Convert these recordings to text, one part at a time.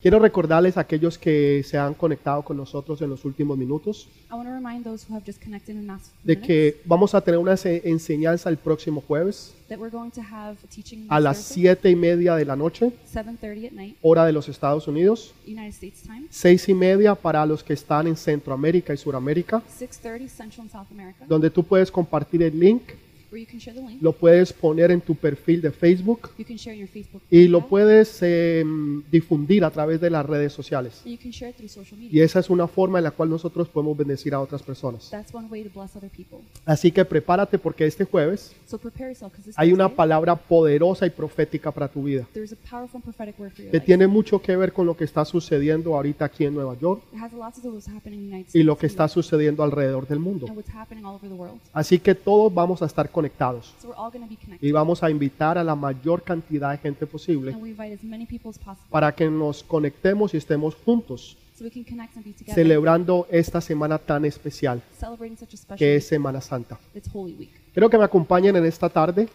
Quiero recordarles a aquellos que se han conectado con nosotros en los últimos minutos I want to remind those who have just connected in the last few de que vamos a tener una se- enseñanza el próximo jueves a las siete y media de la noche, 7:30 at night, hora de los Estados Unidos, seis y media para los que están en Centroamérica y Suramérica, 6:30 Central and South America, donde tú puedes compartir el link, where you can share the link. lo puedes poner en tu perfil de Facebook You can share in your Facebook y lo profile, puedes eh, difundir a través de las redes sociales. and you can share it through social Y media. esa es una forma en la cual nosotros podemos bendecir a otras personas. That's one way to bless other people. Así que prepárate porque este jueves So prepare yourself because this hay una Thursday, palabra poderosa y profética para tu vida, there's a powerful and prophetic word for your que life. tiene mucho que ver con lo que está sucediendo ahorita aquí en Nueva York It has a lot to do with what's happening in the United y States lo que and está sucediendo alrededor del mundo. what's happening all over the world. Así que todos vamos a estar conectados y vamos a invitar a la mayor cantidad de gente posible para que nos conectemos y estemos juntos so we can connect and be together, celebrando esta semana tan especial que es Semana Santa. It's Holy Week. Quiero que me acompañen en esta tarde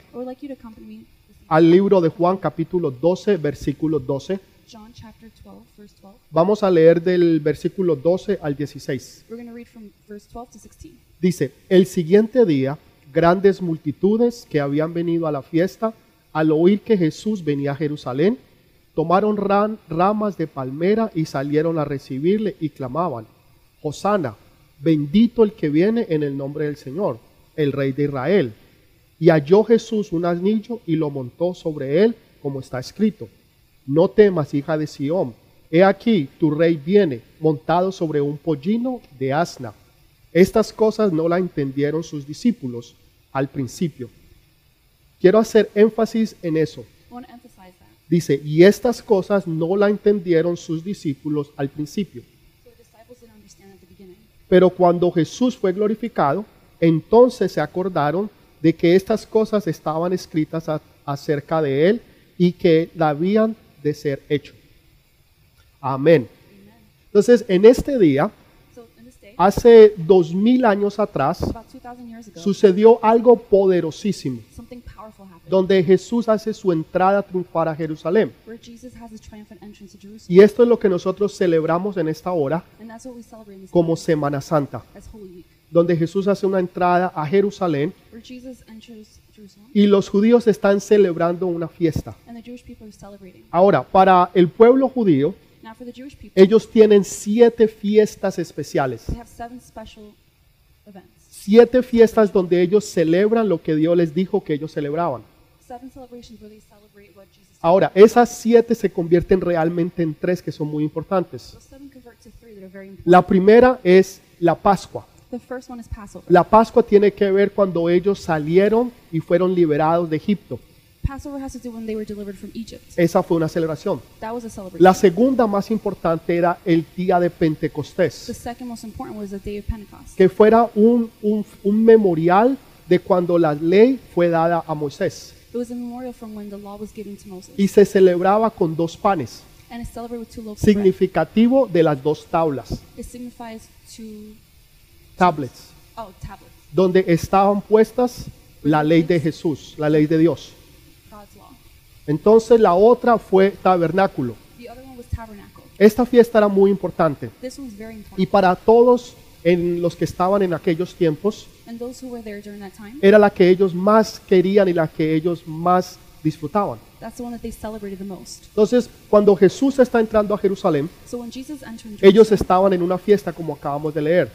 al libro de Juan capítulo 12, versículo 12. John chapter 12, verse 12. Vamos a leer del versículo 12 al 16. We're going to read from verse 12 to 16. Dice, el siguiente día, grandes multitudes que habían venido a la fiesta, al oír que Jesús venía a Jerusalén, tomaron ramas de palmera y salieron a recibirle y clamaban, Hosana, bendito el que viene en el nombre del Señor, el Rey de Israel. Y halló Jesús un asnillo y lo montó sobre él, como está escrito. No temas, hija de Sión. He aquí, tu rey viene, montado sobre un pollino de asna. Estas cosas no la entendieron sus discípulos al principio. Quiero hacer énfasis en eso. Dice, y estas cosas no la entendieron sus discípulos al principio. Pero cuando Jesús fue glorificado, entonces se acordaron de que estas cosas estaban escritas a- acerca de él y que habían de ser hecho. Amén. Entonces, en este día, hace dos mil años atrás, about 2,000 years ago, sucedió algo poderosísimo, donde Jesús hace su entrada triunfal a Jerusalén. Y esto es lo que nosotros celebramos en esta hora como Semana Santa, donde Jesús hace una entrada a Jerusalén y los judíos están celebrando una fiesta. Ahora, para el pueblo judío, Now for the Jewish people, ellos tienen siete fiestas especiales. they have seven special events. Siete fiestas donde ellos celebran lo que Dios les dijo que ellos celebraban. Seven celebrations where they celebrate what Jesus Ahora, esas siete se convierten realmente en tres que son muy importantes. Those seven convert to three that are very important. La primera es la Pascua. The first one is Passover. La Pascua tiene que ver cuando ellos salieron y fueron liberados de Egipto. Passover has to do when they were delivered from Egypt. Esa fue una celebración. That was a celebration. La segunda más importante era el día de The Pentecostés, second most important was the day of Pentecost. que fuera un, un- un memorial de cuando la ley fue dada a Moisés. It was a memorial from when the law was given to Moses. Y se celebraba con dos panes, significativo de las dos tablas, It signifies two, tablets, oh, tablets, donde estaban puestas la ley de Jesús, la ley de Dios. Entonces la otra fue tabernáculo. Esta fiesta era muy importante y para todos en los que estaban en aquellos tiempos era la que ellos más querían y la que ellos más disfrutaban. that's the one that they celebrated the most. Entonces, cuando Jesús está entrando a Jerusalén, ellos estaban en una fiesta como acabamos de leer.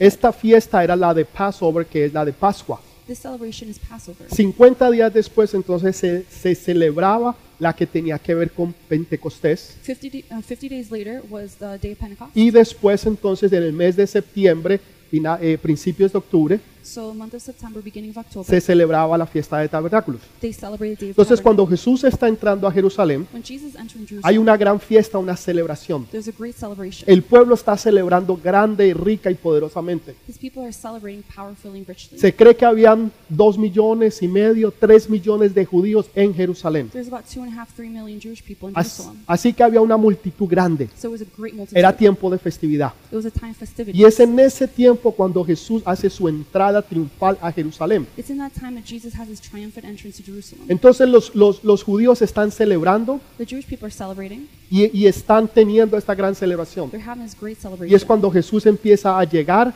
Esta fiesta era la de Passover, que es la de Pascua. This celebration is Passover. 50 días después, entonces, se, se celebraba la que tenía que ver con Pentecostés. 50, da- uh, 50 days later was the day of Pentecost. Y después, entonces, en el mes de septiembre, fina- eh, principios de octubre, So month of September, beginning of October, se celebraba la fiesta de tabernáculos. they celebrated the day of Entonces, cuando Jesús está entrando a Jerusalén, When Jesus entered Jerusalem, hay una gran fiesta, una celebración. there's a great celebration. El pueblo está celebrando grande, rica y poderosamente. His people are celebrating powerfully and richly. Se cree que habían dos millones y medio, tres millones de judíos en Jerusalén. There's about two and a half, three million Jewish people in As- Jerusalem. Así que había una multitud grande. So it was a great multitude. Era tiempo de festividad. It was a time of festivity. Y es en ese tiempo cuando Jesús hace su entrada entrada triunfal a Jerusalén. It's in that time that Jesus has his triumphant entrance to Jerusalem. Entonces los, los, los judíos están celebrando The Jewish people are celebrating. y, y están teniendo esta gran celebración. Y es cuando Jesús empieza a llegar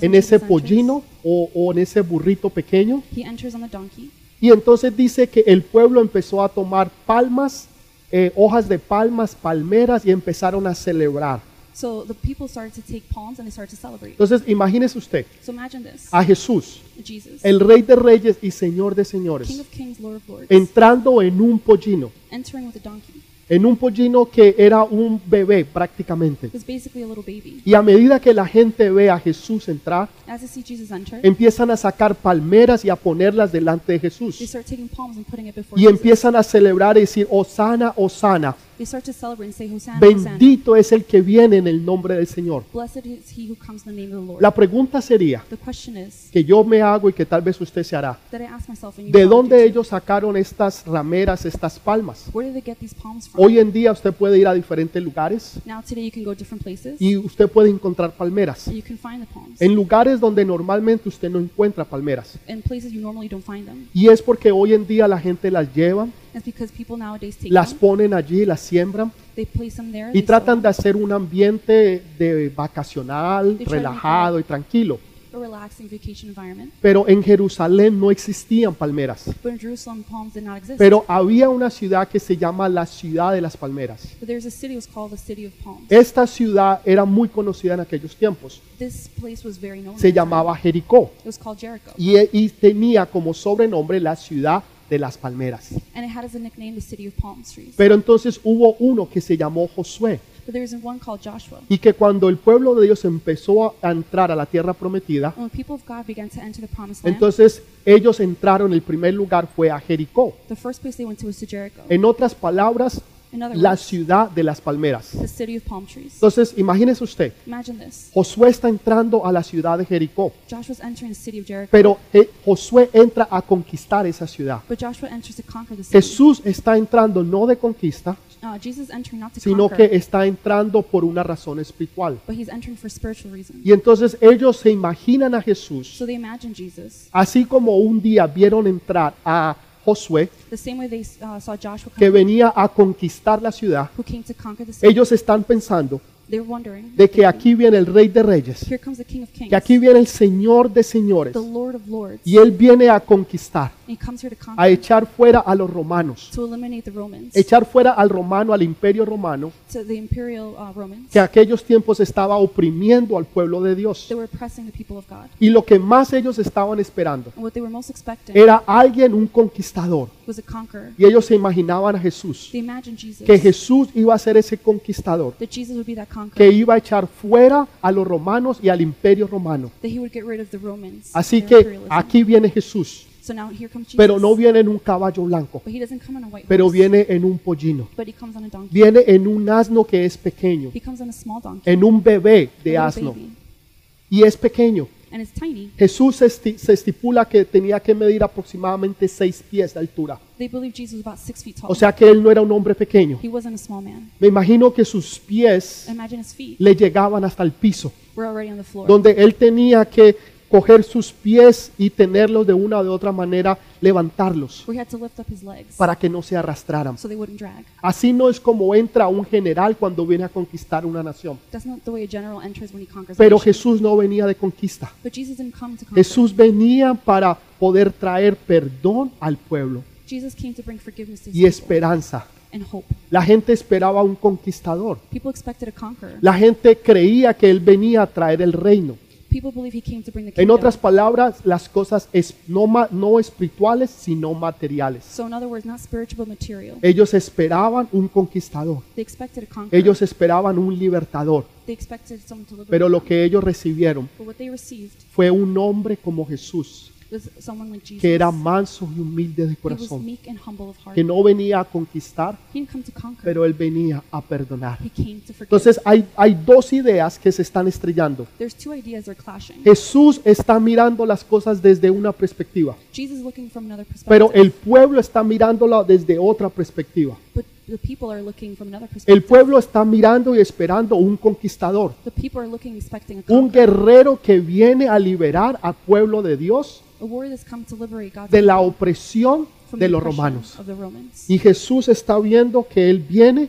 en ese pollino o, o en ese burrito pequeño. He enters on the donkey. Y entonces dice que el pueblo empezó a tomar palmas, eh, hojas de palmas, palmeras y empezaron a celebrar. So the people started to take palms and they started to celebrate. Entonces imagínese usted So imagine this. a Jesús, Jesus, el rey de reyes y señor de King señores, of kings, Lord of lords, entrando en un pollino, entering with a donkey. en un pollino que era un bebé prácticamente. It was basically a little baby. Y a medida que la gente ve a Jesús entrar, As they see Jesus enter, empiezan a sacar palmeras y a ponerlas delante de they Jesús. start taking palms and putting it before Y Jesus. empiezan a celebrar y decir, Osana, Osana, They start to celebrate and say, Hosanna, Hosanna. bendito es el que viene en el nombre del Señor. Blessed is he who comes in the name of the Lord. La pregunta sería, The question is, que yo me hago y que tal vez usted se hará, that I ask myself, and you ¿de probably dónde do ellos sacaron estas rameras, estas palmas? where did they get these palms from? Hoy en día usted puede ir a diferentes lugares Now today you can go different places y usted puede encontrar palmeras. and you can find the palms. En lugares donde normalmente usted no encuentra palmeras. In places you normally don't find them. Y es porque hoy en día la gente las lleva, Las ponen allí, las siembran they place them there, y they tratan de hacer un ambiente de vacacional, They try to make relajado y tranquilo. a relaxing vacation environment. Pero en Jerusalén no existían palmeras. But in Jerusalem, palms did not exist. Pero había una ciudad que se llama la ciudad de las palmeras. but there's a city, it was called the City of Palms. Esta ciudad era muy conocida en aquellos tiempos. This place was very known. Se llamaba Jericó y, y tenía como sobrenombre la ciudad de las palmeras. And it had as a nickname the City of Palm Trees. Pero entonces hubo uno que se llamó Josué But there was one called Joshua. y que cuando el pueblo de Dios empezó a entrar a la tierra prometida, when people of God began to enter the promised land, entonces ellos entraron, el primer lugar fue a Jericó. the first place they went to was to Jericho. En otras palabras, la ciudad de las palmeras. Entonces, imagínese usted. Josué está entrando a la ciudad de Jericó, pero eh, Josué entra a conquistar esa ciudad. Jesús está entrando no de conquista, Uh, sino que está entrando por una razón espiritual. Y entonces ellos se imaginan a Jesús, así como un día vieron entrar a Josué, the same way they uh, saw Joshua que venía a conquistar la ciudad. Ellos están pensando de que aquí viene el Rey de Reyes, here comes the King of Kings, que aquí viene el Señor de Señores, the Lord of Lords. y Él viene a conquistar, And he comes here to a conquer, echar fuera a los romanos, to eliminate the Romans, echar fuera al romano, al imperio romano, to the imperial uh, Romans. que aquellos tiempos estaba oprimiendo al pueblo de Dios. They were oppressing the people of God. Y lo que más ellos estaban esperando And what they were most expecting era alguien, un conquistador. was a conqueror. Y ellos se imaginaban a Jesús, They imagined Jesus, que Jesús iba a ser ese conquistador, que iba a echar fuera a los romanos y al imperio romano. Así que aquí viene Jesús, pero no viene en un caballo blanco, pero viene en un pollino. Viene en un asno que es pequeño, en un bebé de asno, y es pequeño. And it's tiny. Jesús esti- se estipula que tenía que medir aproximadamente seis pies de altura. They believe Jesus was about six feet tall. O sea que él no era un hombre pequeño. he wasn't a small man. Me imagino que sus pies Imagine his feet le llegaban hasta el piso, were already on the floor. donde él tenía que coger sus pies y tenerlos de una o de otra manera, levantarlos para que no se arrastraran. Así no es como entra un general cuando viene a conquistar una nación. Pero. Jesús no venía de conquista. Jesús venía para poder traer perdón al pueblo y esperanza. La gente esperaba un conquistador. La gente creía que él venía a traer el reino. En otras palabras, las cosas es, no, no espirituales, sino materiales. so in other words, not spiritual but material. Ellos esperaban un conquistador. They expected a conqueror. Ellos esperaban un libertador. they expected someone to liberate Pero lo que ellos recibieron But what they received fue un hombre como Jesús, que era manso y humilde de corazón, que no venía a conquistar, he didn't come to conquer. pero él venía a perdonar. he came to forgive. Entonces hay, hay dos ideas que se están estrellando. There's two ideas that are clashing. Jesús está mirando las cosas desde una perspectiva, Jesus is looking from another perspective. pero el pueblo está mirándola desde otra perspectiva. but the people are looking from another El pueblo está mirando y esperando un conquistador, The people are looking, expecting a, un guerrero que viene a liberar al pueblo de Dios a warrior that's come to liberate God's de la opresión from de the los oppression romanos. of the Romans. Y Jesús está viendo que Él viene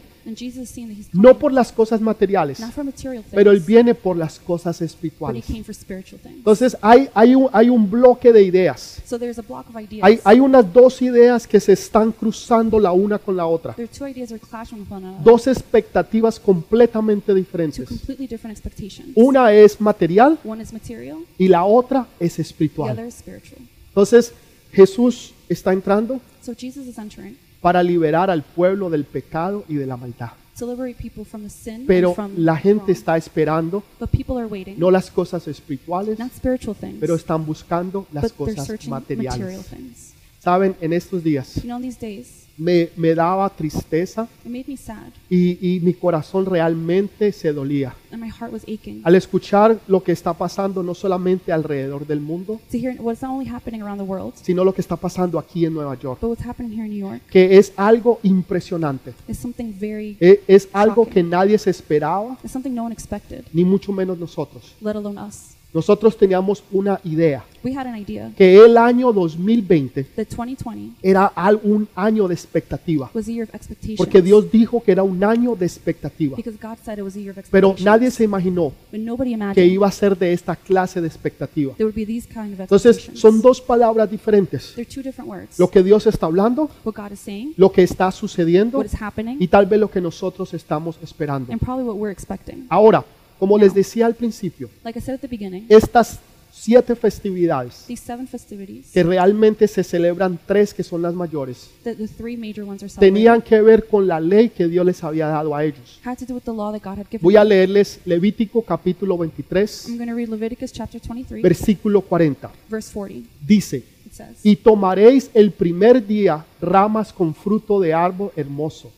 No por las cosas materiales, not for material things, pero Él viene por las cosas espirituales. came for spiritual things. Entonces hay, hay, un, hay un bloque de ideas. So there's a block of ideas. Hay, hay unas dos ideas que se están cruzando la una con la otra. there are two ideas that are clashing with one another. Dos expectativas completamente two diferentes. completely different expectations. Una es material One is material, y la otra es espiritual. other is spiritual. Entonces Jesús está entrando Para liberar al pueblo del pecado y de la maldad. to liberate people from the sin Pero la gente está esperando But people are waiting, no las cosas espirituales, not spiritual things, pero están buscando las cosas materiales. Saben, en estos días these days, me, me daba tristeza it made me sad, y, y mi corazón realmente se dolía and my heart was aching al escuchar lo que está pasando no solamente alrededor del mundo, to hear what's not only happening around the world, sino lo que está pasando aquí en Nueva York, but what's happening here in New York que es algo impresionante. is something very, E- Es algo que nadie se esperaba, it's something no one expected, ni mucho menos nosotros. let alone us. Nosotros teníamos una idea, We had an idea que el año 2020 that 2020 era un año de expectativa, was a year of expectations. porque Dios dijo que era un año de expectativa, because God said it was a year of pero expectations. nadie se imaginó but nobody que imagined iba a ser de esta clase de expectativa. there would be these kind of Entonces, expectations. son dos palabras diferentes. They're two different words. Lo que Dios está hablando, what God is saying, lo que está sucediendo what is happening, y tal vez lo que nosotros estamos esperando. and probably what we're expecting. Ahora, como les decía al principio, Like I said at the beginning, estas siete festividades, these seven festivities, que realmente se celebran tres que son las mayores, tenían que ver con la ley que Dios les había dado a ellos. Voy a leerles Levítico capítulo 23, I'm going to read Leviticus chapter 23, versículo 40. verse 40. Dice, y tomaréis el primer día ramas con fruto de árbol hermoso,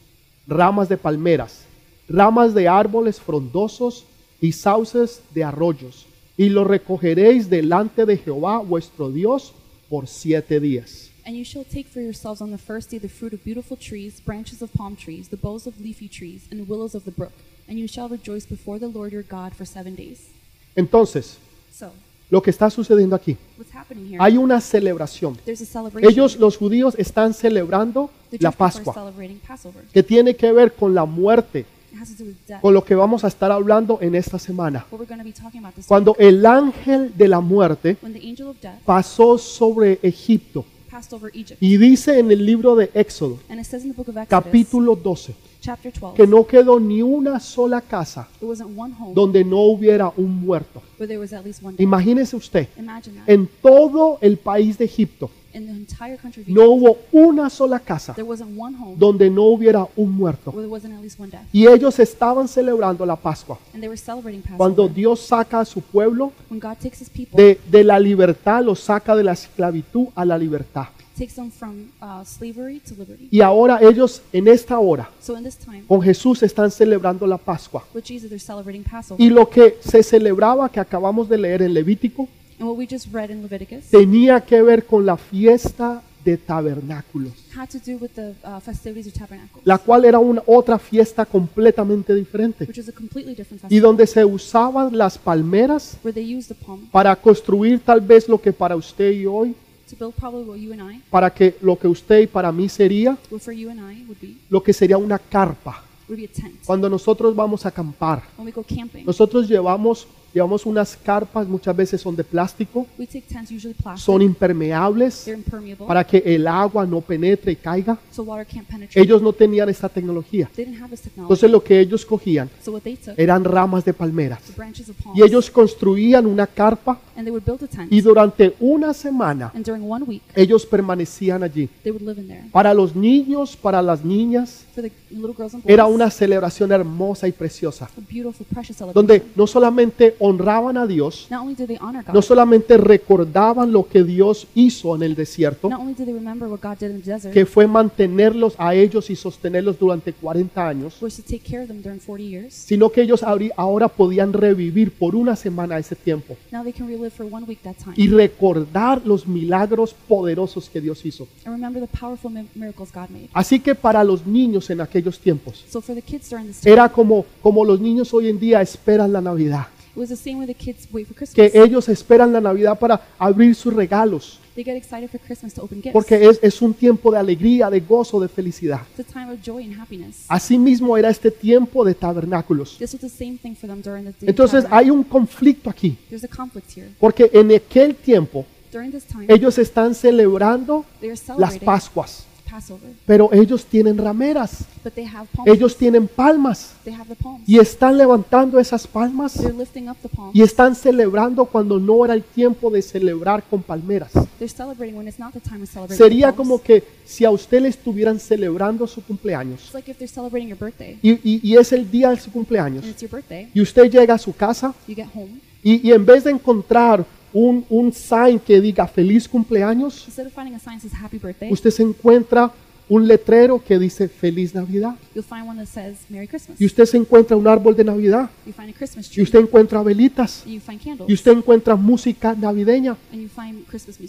ramas de palmeras, ramas de árboles frondosos y sauces de arroyos, y lo recogeréis delante de Jehová vuestro Dios por siete días. And you shall take for yourselves on the first day the fruit of beautiful trees, branches of palm trees, the boughs of leafy trees, and willows of the brook. And you shall rejoice before the Lord your God for seven days. Entonces, So, lo que está sucediendo aquí, what's happening here? hay una celebración. Ellos, los judíos, están celebrando la Pascua, que tiene que ver con la muerte, Con lo que vamos a estar hablando en esta semana. Cuando el ángel de la muerte When the angel of death pasó sobre Egipto. passed over Egypt. Y dice en el libro de Éxodo, And it says in the book of Exodus, capítulo 12, chapter 12, que no quedó ni una sola casa donde no hubiera un muerto. where there was at least one dead. Imagínese usted, en todo el país de Egipto no hubo una sola casa there wasn't one home donde no hubiera un muerto. Y ellos estaban celebrando la Pascua. And they were celebrating Passover. Cuando Dios saca a su pueblo when God takes his people, de, de la libertad, los saca de la esclavitud a la libertad. uh, slavery to liberty. Y ahora ellos en esta hora So in this time, con Jesús están celebrando la Pascua. with Jesus, they're celebrating Passover. Y lo que se celebraba que acabamos de leer en Levítico and what we just read in Leviticus tenía que ver con la fiesta de tabernáculos, had to do with the uh, festivities of tabernacles, la cual era una otra fiesta completamente diferente which is a completely different y festival, donde se usaban las palmeras where they use the palm para construir tal vez lo que para usted y hoy, to build probably what you and I, para que lo que usted y para mí sería what for you and I would be, lo que sería una carpa. would be a tent. Cuando nosotros vamos a acampar, When we go camping, nosotros llevamos llevamos unas carpas, muchas veces son de plástico, we take tents usually plastic. son impermeables They're impermeable, para que el agua no penetre y caiga. so water can't penetrate. Ellos no tenían esta tecnología. they didn't have this technology. Entonces lo que ellos cogían so what they took, eran ramas de palmeras. the branches of palms, Y ellos construían una carpa and they would build a tent. y durante una semana and during one week, ellos permanecían allí. they would live in there. Para los niños, para las niñas, For the little girls and boys, era una celebración hermosa y preciosa, a beautiful, precious celebration. donde no solamente honraban a Dios, no solamente recordaban lo que Dios hizo en el desierto, que fue mantenerlos a ellos y sostenerlos durante 40 años, was to take care of them during 40 years. sino que ellos ahora podían revivir por una semana ese tiempo Now they can relive for one week that time y recordar los milagros poderosos que Dios hizo. and remember the powerful mi- miracles God made. Así que para los niños en aquellos tiempos, era como, como los niños hoy en día esperan la Navidad, it was the same way the kids wait for que Christmas. ellos esperan la Navidad para abrir sus regalos, They get excited for Christmas to open gifts. porque es, es un tiempo de alegría, de gozo, de felicidad. It's a time of joy and happiness. Asimismo era este tiempo de tabernáculos. This was the same thing for them during the day. of Entonces tabernacle. hay un conflicto aquí, There's a conflict here. porque en aquel tiempo During this time, ellos están celebrando they are las celebrating Pascuas, pero ellos tienen rameras, but they have palms. ellos tienen palmas They have the palms. y están levantando esas palmas They're lifting up the palms. y están celebrando cuando no era el tiempo de celebrar con palmeras. They're celebrating when it's not the time to celebrate. with Sería como que si a usted le estuvieran celebrando su cumpleaños It's like if they're celebrating your birthday y, y- y es el día de su cumpleaños and it's your birthday, y usted llega a su casa you get home. y, y en vez de encontrar un, un sign que diga feliz cumpleaños, Instead of finding a sign that says happy birthday, usted se encuentra un letrero que dice feliz Navidad you'll find one that says Merry Christmas. y usted se encuentra un árbol de Navidad You find a Christmas y usted encuentra velitas And you find candles. y usted encuentra música navideña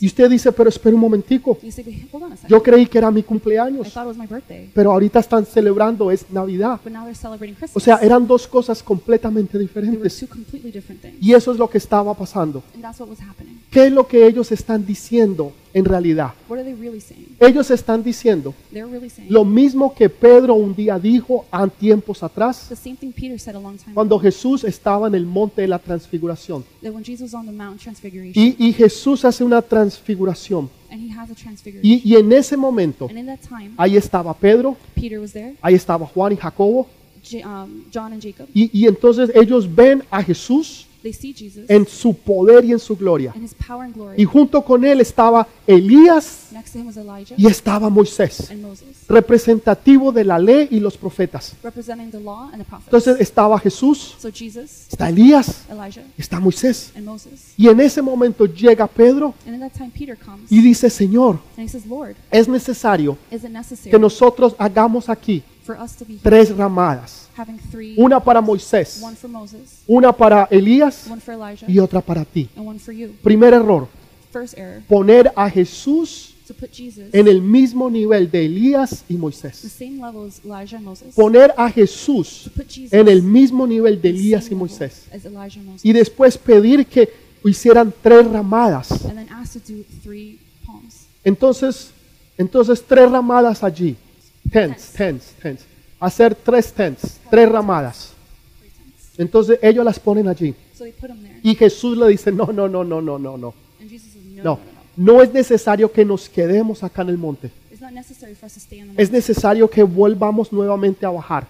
y usted dice, pero espera un momentico, You say, "But hold on a second. yo creí que era mi I cumpleaños, thought it was my birthday. pero ahorita están celebrando es Navidad. But now they're celebrating Christmas. O sea, eran dos cosas completamente diferentes. Y eso es lo que estaba pasando. And that's what was happening. ¿Qué es lo que ellos están diciendo en realidad? What are they really saying? Ellos están diciendo They're really saying lo mismo que Pedro un día dijo a tiempos atrás, the same thing Peter said a long time cuando. Jesús estaba en el monte de la transfiguración. That when Jesus was on the Mount Transfiguration, Y, y Jesús hace una transfiguración. and he has a transfiguration. Y, y en ese momento, and in that time, ahí estaba Pedro, Peter was there, ahí estaba Juan y Jacobo. Um. Y, y entonces ellos ven a Jesús en su poder y en su gloria. Y junto con él estaba Elías y estaba Moisés, representativo de la ley y los profetas. Entonces estaba Jesús, está Elías, está Moisés. Y en ese momento llega Pedro y dice, Señor, es necesario que nosotros hagamos aquí for us to be here tres ramadas. having three, Una para Moisés, one for Moses, una para Elías one for Elijah, y otra para ti. and one for you? Primer error, First error, poner a Jesús en el mismo nivel de Elías y the Moisés. same level as Elijah and Moses. Poner a Jesús en el mismo nivel de the Elías y Moisés. as Elijah and Moses. Y después pedir que hicieran tres ramadas. and then asked to do three palms. Entonces, entonces tres ramadas allí. Tents, tents, tents. Hacer tres tents, tres ramadas. Entonces ellos las ponen allí. There. Y Jesús le dice, no, no, no, no, no, No, no, no. no es necesario que nos quedemos acá en el monte. Es necesario que volvamos nuevamente a bajar.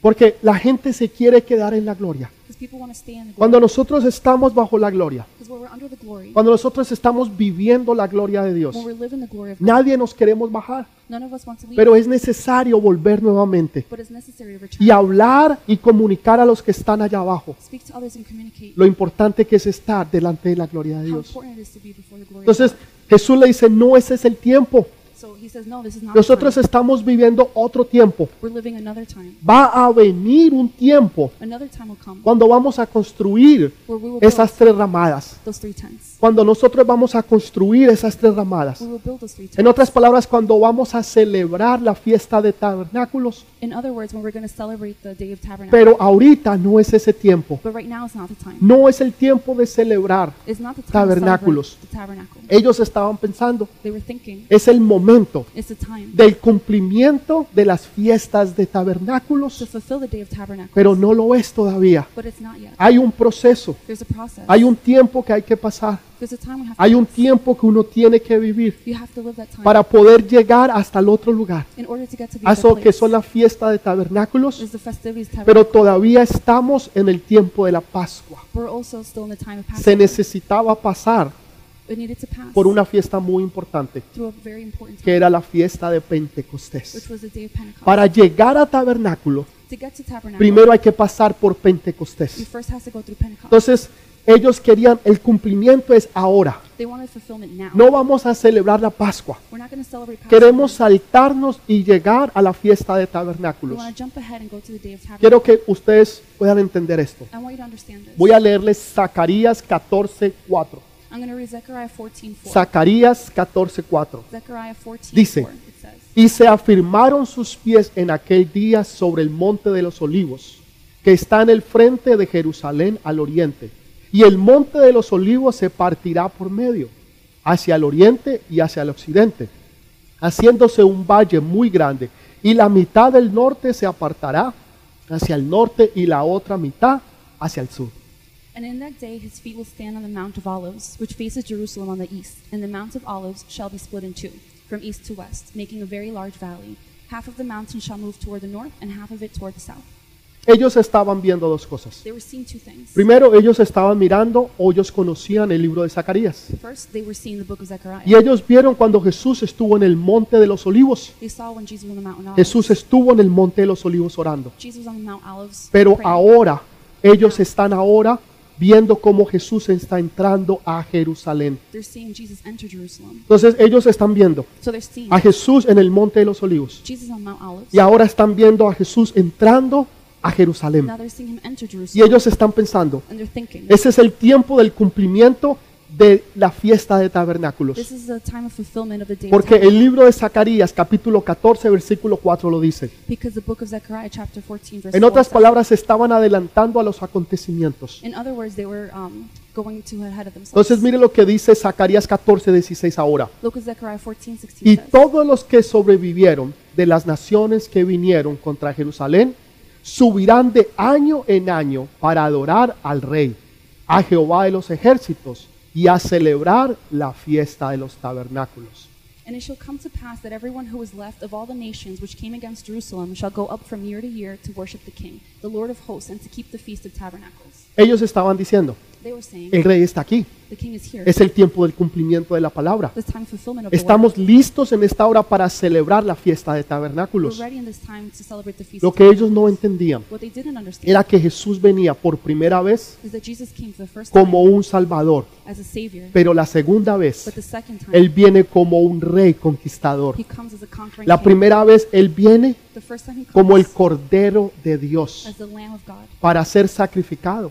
Porque la gente se quiere quedar en la gloria. Cuando nosotros estamos bajo la gloria, cuando nosotros estamos viviendo la gloria de Dios, nadie nos queremos bajar. Pero es necesario volver nuevamente y hablar y comunicar a los que están allá abajo lo importante que es estar delante de la gloria de Dios. Entonces. Jesús le dice, no, ese es el tiempo. So he says, no, this is not the Nosotros estamos viviendo otro tiempo. We're living another time. Va a venir un tiempo Another time will come cuando vamos a construir esas tres ramadas. Cuando nosotros vamos a construir esas tres ramadas. En otras palabras, cuando vamos a celebrar la fiesta de tabernáculos. In other words, when we're going to celebrate the Day of Tabernacle. Pero ahorita no es ese tiempo. No es el tiempo de celebrar. Tabernáculos. Ellos estaban pensando, es el momento del cumplimiento de las fiestas de tabernáculos, pero no lo es todavía. but it's not yet. Hay un proceso, There's a process. hay un tiempo que hay que pasar, Hay un tiempo que uno tiene que vivir para poder llegar hasta el otro lugar, eso que son la fiesta de tabernáculos, pero todavía estamos en el tiempo de la Pascua. Se necesitaba pasar por una fiesta muy importante, que era la fiesta de Pentecostés. Para llegar a tabernáculo primero hay que pasar por Pentecostés. Entonces, ellos querían, el cumplimiento es ahora. No vamos a celebrar la Pascua. Queremos saltarnos y llegar a la fiesta de tabernáculos. Quiero que ustedes puedan entender esto. Voy a leerles Zacarías 14:4. I'm going to read Zechariah 14:4. Zacarías 14:4. Zechariah 14:4. Dice, Y se afirmaron sus pies en aquel día sobre el monte de los olivos, que está en el frente de Jerusalén al oriente. Y el monte de los olivos se partirá por medio, hacia el oriente y hacia el occidente, haciéndose un valle muy grande. Y la mitad del norte se apartará hacia el norte y la otra mitad hacia el sur. And in that day his feet will stand on the Mount of Olives, which faces Jerusalem on the east, and the Mount of Olives shall be split in two, from east to west, making a very large valley. Half of the mountain shall move toward the north, and half of it toward the south. Ellos estaban viendo dos cosas. They were seeing two things. Primero, ellos estaban mirando o ellos conocían el libro de Zacarías. First, they were seeing the book of Zechariah. Y ellos vieron cuando Jesús estuvo en el monte de los olivos. They saw when Jesus was on the Mount of Olives. Jesús estuvo en el monte de los olivos orando. Jesus was on the Mount Olives. Pero praying. ahora, ellos están ahora viendo cómo Jesús está entrando a Jerusalén. They're seeing Jesus enter Jerusalem. Entonces ellos están viendo So they're seeing a Jesús en el monte de los olivos. Jesus on Mount Olives. Y ahora están viendo a Jesús entrando a Jerusalén. Y ellos están pensando, ese es el tiempo del cumplimiento de la fiesta de tabernáculos. Porque el libro de Zacarías, capítulo 14, versículo 4 lo dice. Because the book of Zechariah, chapter 14, verse En 4 otras palabras, estaban adelantando a los acontecimientos. Um. Entonces mire lo que dice Zacarías 14, 16 ahora. Look at Zechariah 14, 16 Y todos los que sobrevivieron de las naciones que vinieron contra Jerusalén subirán de año en año para adorar al rey, a Jehová de los ejércitos y a celebrar la fiesta de los tabernáculos. And it shall come to pass that everyone who is left of all the nations which came against Jerusalem shall go up from year to year to worship the King, the Lord of hosts, and to keep the feast of tabernacles. Ellos estaban diciendo, el rey está aquí, the King is here. es el tiempo del cumplimiento de la palabra. This time of fulfillment of the word. Estamos listos en esta hora para celebrar la fiesta de tabernáculos. ready in this time to celebrate the feast Lo que ellos no entendían era que Jesús venía por primera vez como un salvador, as a savior, pero la segunda vez but the second time Él viene como un rey conquistador. La primera vez Él viene Como el Cordero de Dios para ser sacrificado,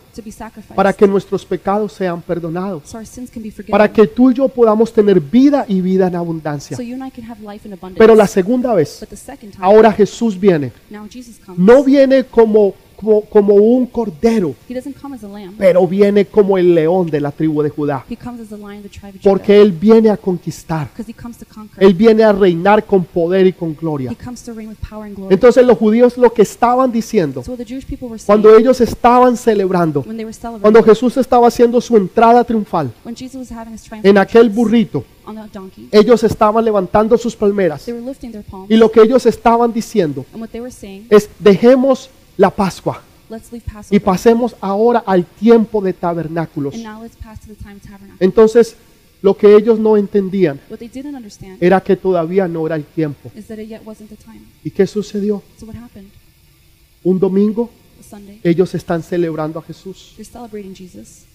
para que nuestros pecados sean perdonados, so our sins can be forgiven, para que tú y yo podamos tener vida y vida en abundancia. so you and I can have life in abundance. Pero la segunda vez, ahora Jesús viene. No viene como, como, como un cordero, He doesn't come as a lamb. pero viene como el león de la tribu de Judá. He comes as the lion of the tribe of Porque Él viene a conquistar. because he comes to conquer. Él viene a reinar con poder y con gloria. he comes to reign with power and glory. Entonces los judíos lo que estaban diciendo, cuando ellos estaban celebrando, cuando Jesús estaba haciendo su entrada triunfal en aquel burrito, ellos estaban levantando sus palmeras. they were lifting their palms, Y lo que ellos estaban diciendo and what they were saying, es, dejemos la Pascua y pasemos ahora al tiempo de tabernáculos. Entonces, lo que ellos no entendían era que todavía no era el tiempo. ¿Y qué sucedió? Un domingo ellos están celebrando a Jesús.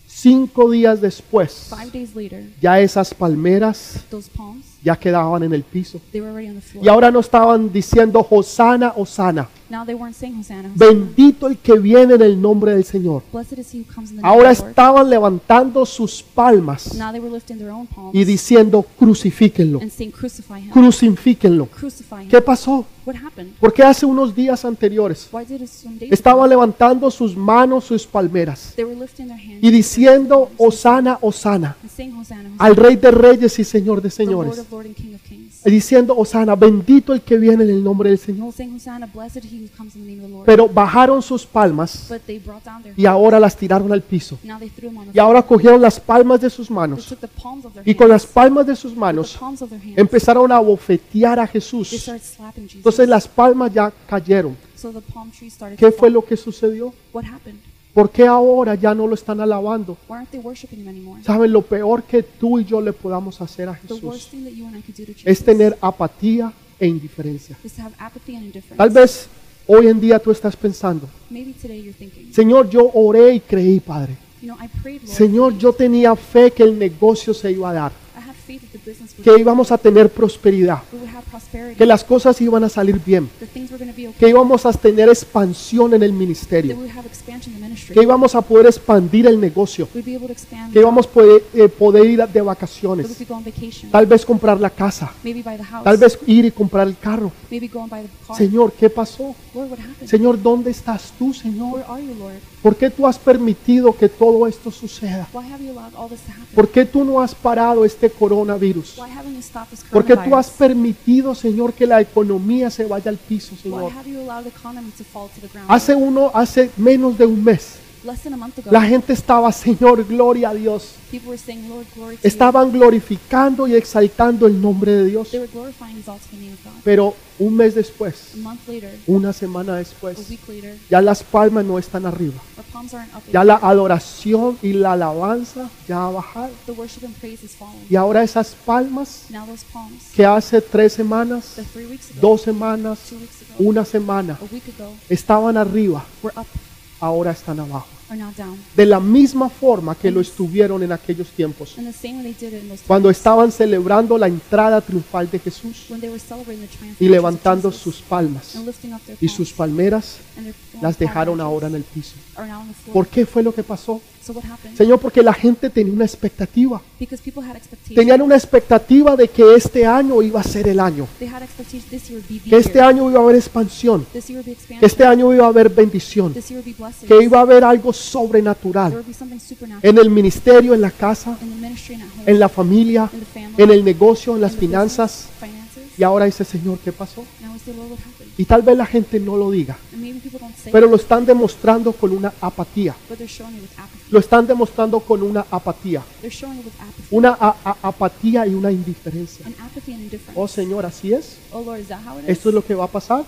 Cinco días después, ya esas palmeras ya quedaban en el piso. Y ahora no estaban diciendo Hosana, Hosana. Bendito el que viene en el nombre del Señor. Ahora estaban levantando sus palmas y diciendo crucifíquenlo, crucifíquenlo. ¿Qué pasó? Porque hace unos días anteriores estaban levantando sus manos, sus palmeras y diciendo Hosana, Hosana al Rey de Reyes y Señor de the Lord and King of Kings. Diciendo Hosana, bendito el que viene en el nombre del Señor. Saying Hosanna, blessed he who comes in the name of the Lord. Pero bajaron sus palmas But they brought down their y ahora las tiraron al piso. Now they threw them on the Y ahora cogieron las palmas de sus They manos took the palms of their y con las palmas de sus manos the palms of their hands. empezaron a bofetear a They Jesús. started slapping Jesus. Entonces las palmas ya cayeron. so the palm tree started ¿Qué to fue fall. lo que sucedió? What happened? ¿Por qué ahora ya no lo están alabando? ¿Saben lo peor que tú y yo le podamos hacer a Jesús? Es tener apatía e indiferencia. Tal vez Hoy en día tú estás pensando, Señor, yo oré y creí, Padre. Señor, yo tenía fe que el negocio se iba a dar, que íbamos a tener prosperidad, que las cosas iban a salir bien, que íbamos a tener expansión en el ministerio, que íbamos a poder expandir el negocio, que íbamos a poder, eh, poder ir de vacaciones, tal vez comprar la casa, tal vez ir y comprar el carro. Señor, ¿qué pasó? Señor, ¿dónde estás tú, Señor? ¿Por qué tú has permitido que todo esto suceda? ¿Por qué tú no has parado este coronavirus? ¿Por qué tú has permitido, Señor, que la economía se vaya al piso, Señor? Hace uno, hace menos de un mes, Less than a month ago, la gente estaba, Señor, gloria a Dios. Estaban glorificando y exaltando el nombre de Dios. Pero un mes después, A month later, una semana a después, ya las palmas no están arriba. Ya la adoración y la alabanza ya ha bajado. Y ahora esas palmas que hace tres semanas, dos semanas, una semana, estaban arriba, ahora están abajo. Are now down. De la misma forma que lo estuvieron en aquellos tiempos, And the same way they did it in those cuando times estaban celebrando la entrada triunfal de Jesús when they were celebrating the triumph y of levantando Jesus sus palmas. and lifting up their Y palms, sus palmeras and their las palm dejaron ahora en el piso. are now on the floor. ¿Por qué fue lo que pasó? So what happened? Señor, porque la gente tenía una expectativa. Because people had expectations. Tenían una expectativa de que este año iba a ser el año, They had expectations this year would be the que este year. año iba a haber expansión, This year would be que expansion. este año iba a haber bendición, This year would be blessings. que iba a haber algo sobrenatural en el ministerio, en la casa, en la familia, en el negocio, en las finanzas. Y ahora dice, Señor, ¿qué pasó? Y tal vez la gente no lo diga, pero lo están demostrando con una apatía. Lo están demostrando con una apatía. Una apatía y una indiferencia. Oh Señor, así es. Oh? Esto es lo que va a pasar.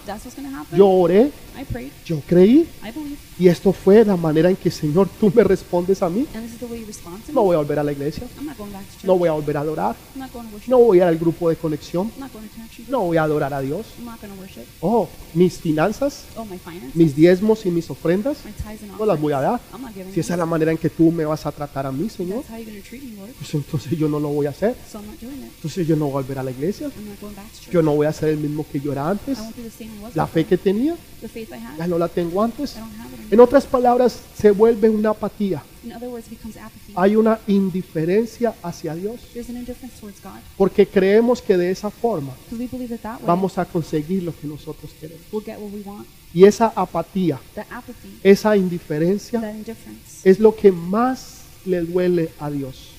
Yo oré, I prayed. yo creí I y esto fue la manera en que Señor tú me respondes a mí. And this is the way you respond to me. No voy a volver a la iglesia, I'm not going back to church. no voy a volver a adorar, I'm not going to worship. no voy a ir al grupo de conexión, I'm not going to no voy a adorar a Dios. I'm not going to worship. Oh, mis finanzas, Oh, my finances. mis diezmos y mis ofrendas, my tithes and no las voy a dar. I'm not giving Si esa es la manera en que tú me vas a tratar a mí, Señor, That's how you're treat me, Lord. pues entonces yo no lo voy a hacer. So I'm not doing it. Entonces yo no voy a volver a la iglesia. I'm not going back to church. Yo no voy a ser el mismo que yo era antes. I won't be the same I was La fe que tenía, The faith ya no la tengo antes. En otras palabras, se vuelve una apatía. Hay una indiferencia hacia Dios. Porque creemos que de esa forma vamos a conseguir lo que nosotros queremos. Y esa apatía, esa indiferencia es lo que más le duele a Dios.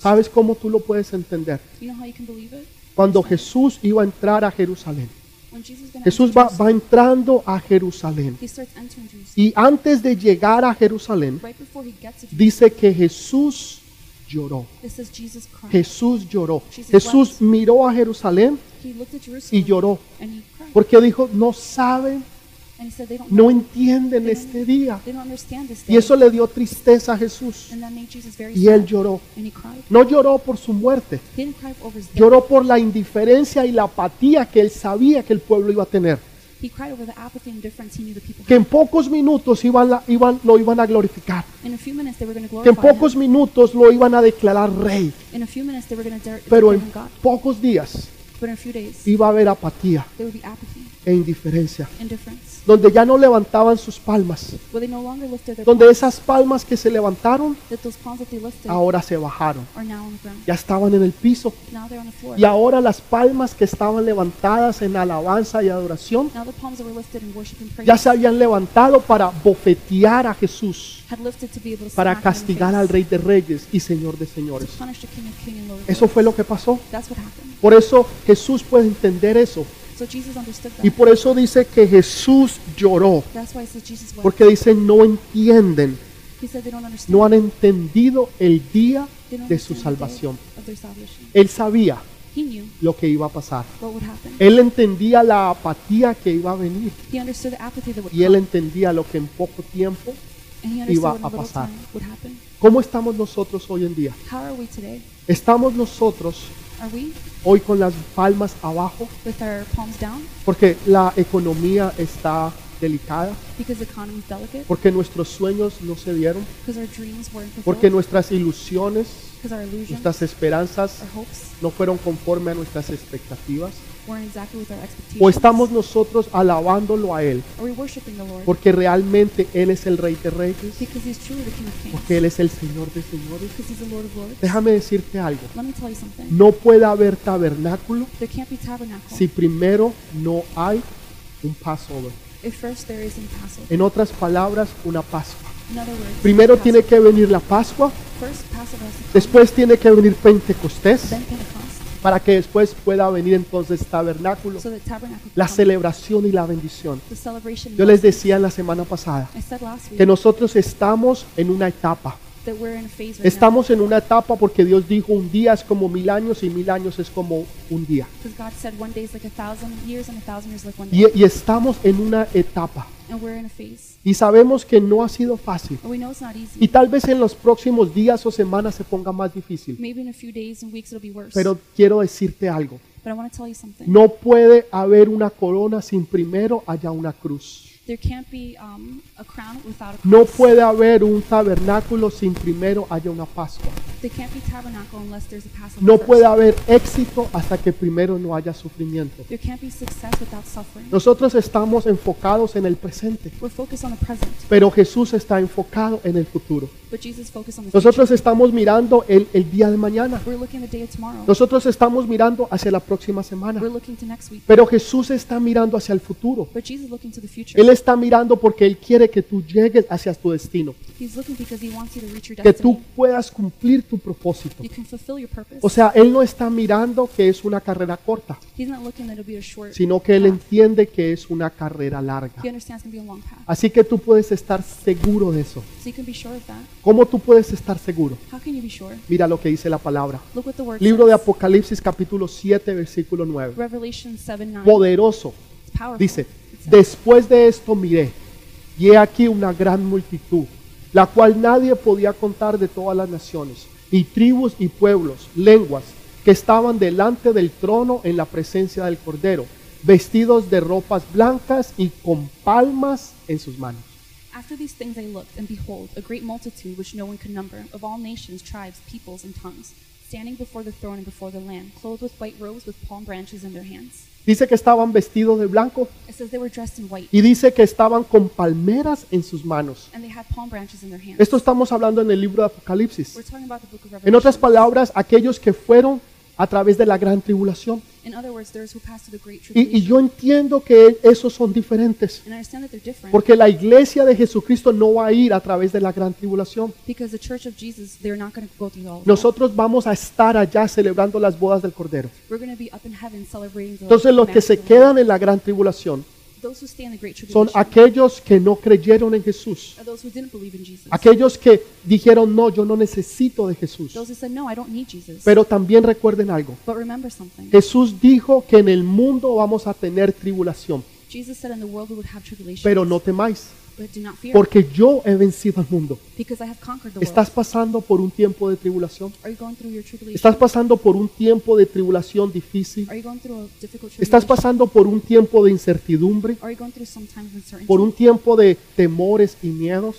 ¿Sabes cómo tú lo puedes entender? Cuando Jesús iba a entrar a Jerusalén. Jesús va, entrando a Jerusalén. Y antes de llegar a Jerusalén, dice que Jesús lloró. Jesús lloró. Jesús miró a Jerusalén y lloró. Porque dijo, no saben, no entienden este día. Y eso le dio tristeza a Jesús. Y él lloró. No lloró por su muerte, lloró por la indiferencia y la apatía que él sabía que el pueblo iba a tener. He cried over the apathy and indifference he knew the people Que en pocos minutos iban, la- iban- lo iban a glorificar. In a few minutes they were going to Que en pocos minutos lo iban a declarar rey. Pero en pocos días But in a few days iba a haber apatía e indiferencia. Donde ya no levantaban sus palmas. Donde esas palmas que se levantaron ahora se bajaron. Ya estaban en el piso. Y ahora las palmas que estaban levantadas en alabanza y adoración ya se habían levantado para bofetear a Jesús, para castigar al Rey de Reyes y Señor de Señores. Eso fue lo que pasó. Por eso Jesús puede entender eso. Y por eso dice que Jesús lloró. Porque dice, no entienden, no han entendido el día de su salvación. Él sabía lo que iba a pasar. Él entendía la apatía que iba a venir. Y él entendía lo que en poco tiempo. Iba a pasar. ¿Cómo estamos nosotros hoy en día? Estamos nosotros hoy con las palmas abajo? Porque la economía está delicada, porque nuestros sueños no se dieron, porque nuestras ilusiones, nuestras esperanzas no fueron conforme a nuestras expectativas. Weren't exactly with our expectations? O estamos nosotros alabándolo a Él, Are we worshiping the Lord porque realmente Él es el Rey de Reyes, porque Él es el Señor de Señores. Déjame decirte algo, Let me tell you something. no puede haber tabernáculo There can't be tabernacle si primero no hay un Passover. if first there isn't Passover. En otras palabras, una Pascua. In other words, Primero tiene que venir la Pascua, first Passover has to come, después tiene que venir Pentecostés, para que después pueda venir entonces tabernáculo, la celebración y la bendición. Yo les decía la semana pasada que nosotros estamos en una etapa. Estamos en una etapa porque Dios dijo un día es como mil años y mil años es como un día. now because God said one day is like a thousand years and a thousand years like one day, Y, y estamos en una etapa. and we're in a phase. Y sabemos que no ha sido fácil. Y tal vez en los próximos días o semanas se ponga más difícil. Maybe in a few days and weeks it'll be worse. Pero quiero decirte algo. but I want to tell you something. No puede haber una corona sin primero haya una cruz. There can't be um, a crown without a cross. No puede haber un tabernáculo sin primero haya una Pascua. There can't be tabernacle unless there's a Passover. No puede haber éxito hasta que primero no haya sufrimiento. There can't be success without suffering. Nosotros estamos enfocados en el presente, We're focused on the present, pero Jesús está enfocado en el futuro. but Jesus focused on the Nosotros estamos mirando el, el día de mañana. future. We're looking at the day of tomorrow. Nosotros estamos mirando hacia la próxima semana. We're looking to next week. Pero Jesús está mirando hacia el futuro. But Jesus is looking to the future. Él está mirando porque Él quiere que tú llegues hacia tu destino, He's looking because he wants you to reach your que tú puedas cumplir tu propósito. You can fulfill your purpose. O sea, Él no está mirando que es una carrera corta, sino que Él entiende que es una carrera larga. Así que tú puedes estar seguro de eso. ¿Cómo tú puedes estar seguro? How can you be sure? Mira lo que dice la palabra. Look what the word Libro de. Apocalipsis capítulo 7 versículo 9. Revelation 7 9. Poderoso. Dice, después de esto miré, y he aquí una gran multitud, la cual nadie podía contar de todas las naciones, y tribus y pueblos, lenguas, que estaban delante del trono en la presencia del Cordero, vestidos de ropas blancas y con palmas en sus manos. After these things I looked, and behold, a great multitude which no one could number, of all nations, tribes, peoples, and tongues, standing before the throne and before the Lamb, clothed with white robes with palm branches in their hands. Dice que estaban vestidos de blanco It says they were dressed in white, y dice que estaban con palmeras en sus manos. Esto estamos hablando en el libro de Apocalipsis. En otras palabras, aquellos que fueron a través de la gran tribulación. Y, y yo entiendo que esos son diferentes, porque la iglesia de Jesucristo no va a ir a través de la gran tribulación. because the church of Jesus, they're not going to go through all of that. Nosotros vamos a estar allá celebrando las bodas del Cordero. We're going to be up in heaven celebrating the Entonces los que se quedan en la gran tribulación Son aquellos que no creyeron en Jesús, are those who didn't believe in Jesus. aquellos que dijeron, no, yo no necesito de Jesús. Those who said, no, I don't need Jesus. Pero también recuerden algo, But remember something. Jesús dijo que en el mundo vamos a tener tribulación, Jesus said in the world we would have tribulation. pero no temáis, porque yo he vencido al mundo. ¿Estás pasando por un tiempo de tribulación? ¿Estás pasando por un tiempo de tribulación difícil? ¿Estás pasando por un tiempo de incertidumbre? ¿Por un tiempo de temores y miedos?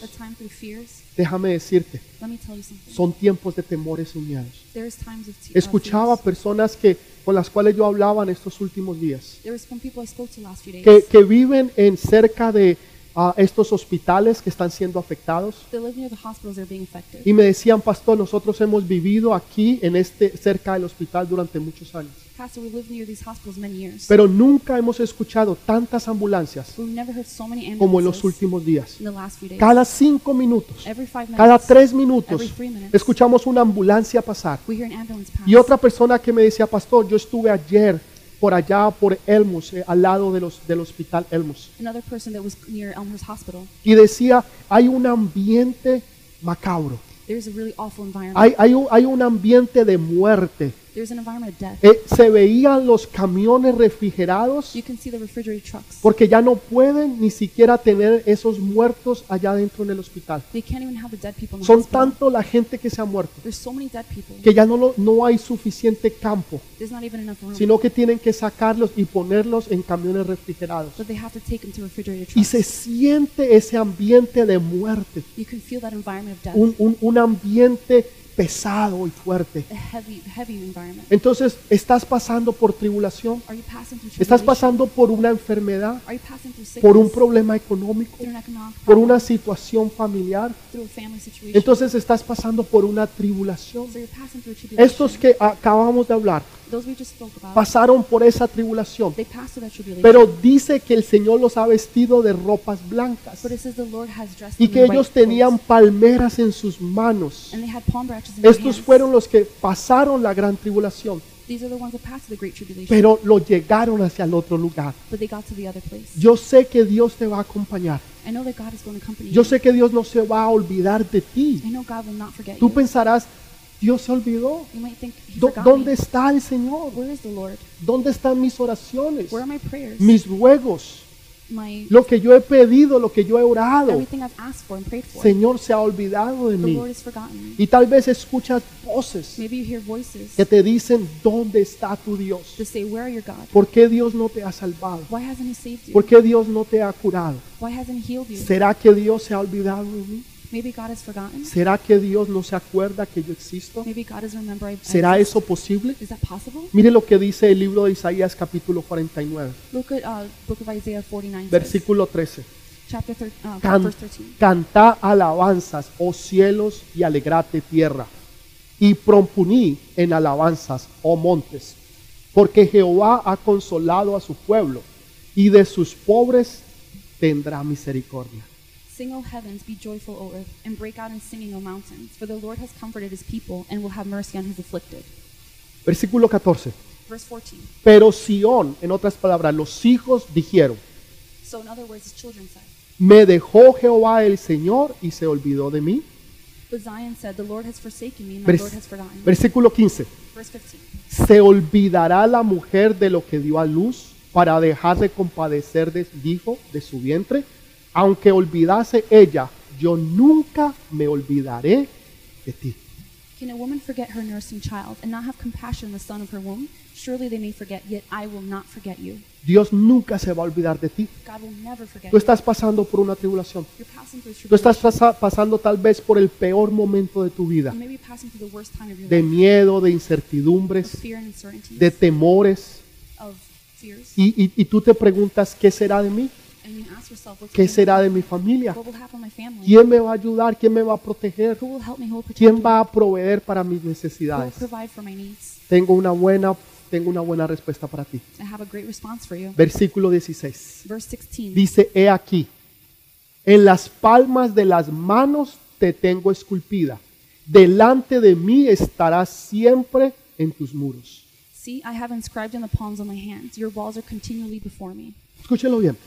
Déjame decirte, son tiempos de temores y miedos. Escuchaba personas que con las cuales yo hablaba en estos últimos días, que, que viven en cerca de ah, estos hospitales que están siendo afectados They live near the hospitals that are being affected. y me decían, pastor, nosotros hemos vivido aquí en este cerca del hospital durante muchos años, pero nunca hemos escuchado tantas ambulancias como en los últimos días. Cada cinco minutos, cada tres minutos, escuchamos una ambulancia pasar. Y otra persona que me decía, pastor, yo estuve ayer por allá, por Elmus, eh, al lado de los, del hospital Elmus. Another person that was near Elmhurst Hospital. Y decía, hay un ambiente macabro, There's a really awful environment. hay, hay, un, hay un ambiente de muerte There's an environment of death. Eh, se veían los camiones refrigerados You can see the refrigerated trucks. porque ya no pueden ni siquiera tener esos muertos allá dentro en el hospital. They can't even have the dead people in the Son tanto la gente que se ha muerto There's so many dead people. que ya no, lo- no hay suficiente campo, There's not even enough room. sino que tienen que sacarlos y ponerlos en camiones refrigerados. But they have to take them to refrigerated Y trucks. se siente ese ambiente de muerte, You can feel that environment of death. un, un- un ambiente pesado y fuerte. Entonces, ¿estás pasando por tribulación? ¿Estás pasando por una enfermedad? Are you passing through sickness? ¿Por un problema económico? ¿Por una situación familiar? Entonces estás pasando por una tribulación. Estos que acabamos de hablar Pasaron por esa tribulación. Pero dice que el Señor los ha vestido de ropas blancas y que ellos tenían palmeras en sus manos. Estos fueron los que pasaron la gran tribulación, pero lo llegaron hacia el otro lugar. Yo sé que Dios te va a acompañar. Yo sé que Dios no se va a olvidar de ti. Tú pensarás, Dios se olvidó. You might think, He ¿Dó- forgot ¿Dónde me. está el Señor? Where is the Lord? ¿Dónde están mis oraciones? Where are my prayers? Mis ruegos, my lo que yo he pedido, lo que yo he orado. Señor se ha olvidado de the mí. Y tal vez escuchas voces que te dicen, ¿dónde está tu Dios? that say, Where are your God? ¿Por qué Dios no te ha salvado? Why hasn't He saved you? ¿Por qué Dios no te ha curado? Why hasn't He healed you? ¿Será que Dios se ha olvidado de mí? Maybe God has forgotten. ¿Será que Dios no se acuerda que yo existo? Maybe God. I- ¿Será eso posible? Is that possible? Mire lo que dice el libro de Isaías capítulo 49, Look at uh, book of Isaiah 49, says, versículo 13. chapter thir- uh, Can- verse 13. Cantá alabanzas, oh cielos, y alegrate tierra. Y prompuní en alabanzas, oh montes, porque Jehová ha consolado a su pueblo, y de sus pobres tendrá misericordia. Sing, O heavens, be joyful, O earth, and break out in singing, O mountains, for the Lord has comforted his people and will have mercy on his afflicted. Versículo 14. Verse 14. Pero Sión, en otras palabras, los hijos dijeron, So, in other words, his children said, me dejó Jehová el Señor y se olvidó de mí. But Zion said, The Lord has forsaken me, and my Vers- Lord has forgotten me. versículo 15. Verse 15. ¿Se olvidará la mujer de lo que dio a luz para dejar de compadecer del hijo de su vientre? Aunque olvidase ella, yo nunca me olvidaré de ti. Can a woman forget her nursing child and not have compassion on the son of her womb? Surely they may forget, yet I will not forget you. Dios nunca se va a olvidar de ti. God will never forget Tú estás pasando por una tribulación. You're passing through Tú estás tribulation. pasa- pasando tal vez por el peor momento de tu vida. You may be passing through the worst time of your De life. miedo, de Of incertidumbres, fear and uncertainty. de temores. of fears. Y, y- y tú te preguntas, ¿qué será de mí? ¿Qué será de mi familia? ¿Quién me va a ayudar? ¿Quién me va a proteger? ¿Quién va a proveer para mis necesidades? Tengo una buena, tengo una buena respuesta para ti. I have a great response for you. Versículo 16. Verse 16. Dice, he aquí, en las palmas de las manos te tengo esculpida. Delante de mí estarás siempre en tus muros. See, I have inscribed in the palms of my hands. Your walls are continually before me. Escúchelo bien.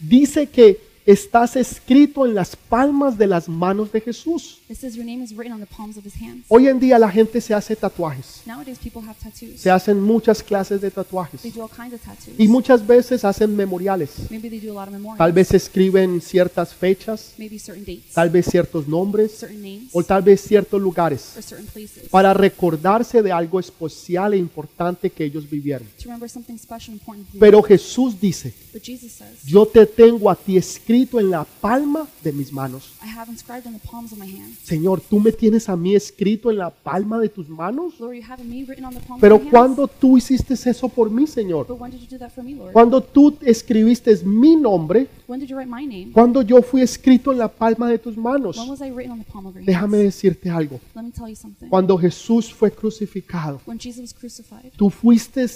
Dice que estás escrito en las palmas de las manos de Jesús. It says your name is written on the palms of his hands. Hoy en día la gente se hace tatuajes. Se hacen muchas clases de tatuajes. Y muchas veces hacen memoriales. Tal vez escriben ciertas fechas, tal vez ciertos nombres o tal vez ciertos lugares para recordarse de algo especial e importante que ellos vivieron. Pero Jesús dice, yo te tengo a ti escrito en la palma de mis manos. I have inscribed in the palms of my hands. Señor, tú me tienes a mí escrito en la palma de tus manos. Lord, you have me written on the palms Pero of my hands. cuando tú hiciste eso por mí, Señor, But when did you do that for me, Lord? cuando tú escribiste mi nombre, When did you write my name? cuando yo fui escrito en la palma de tus manos, When was I written on the palm of your déjame decirte algo. Let me tell you something. Cuando Jesús fue crucificado, When Jesus was crucified, tú fuiste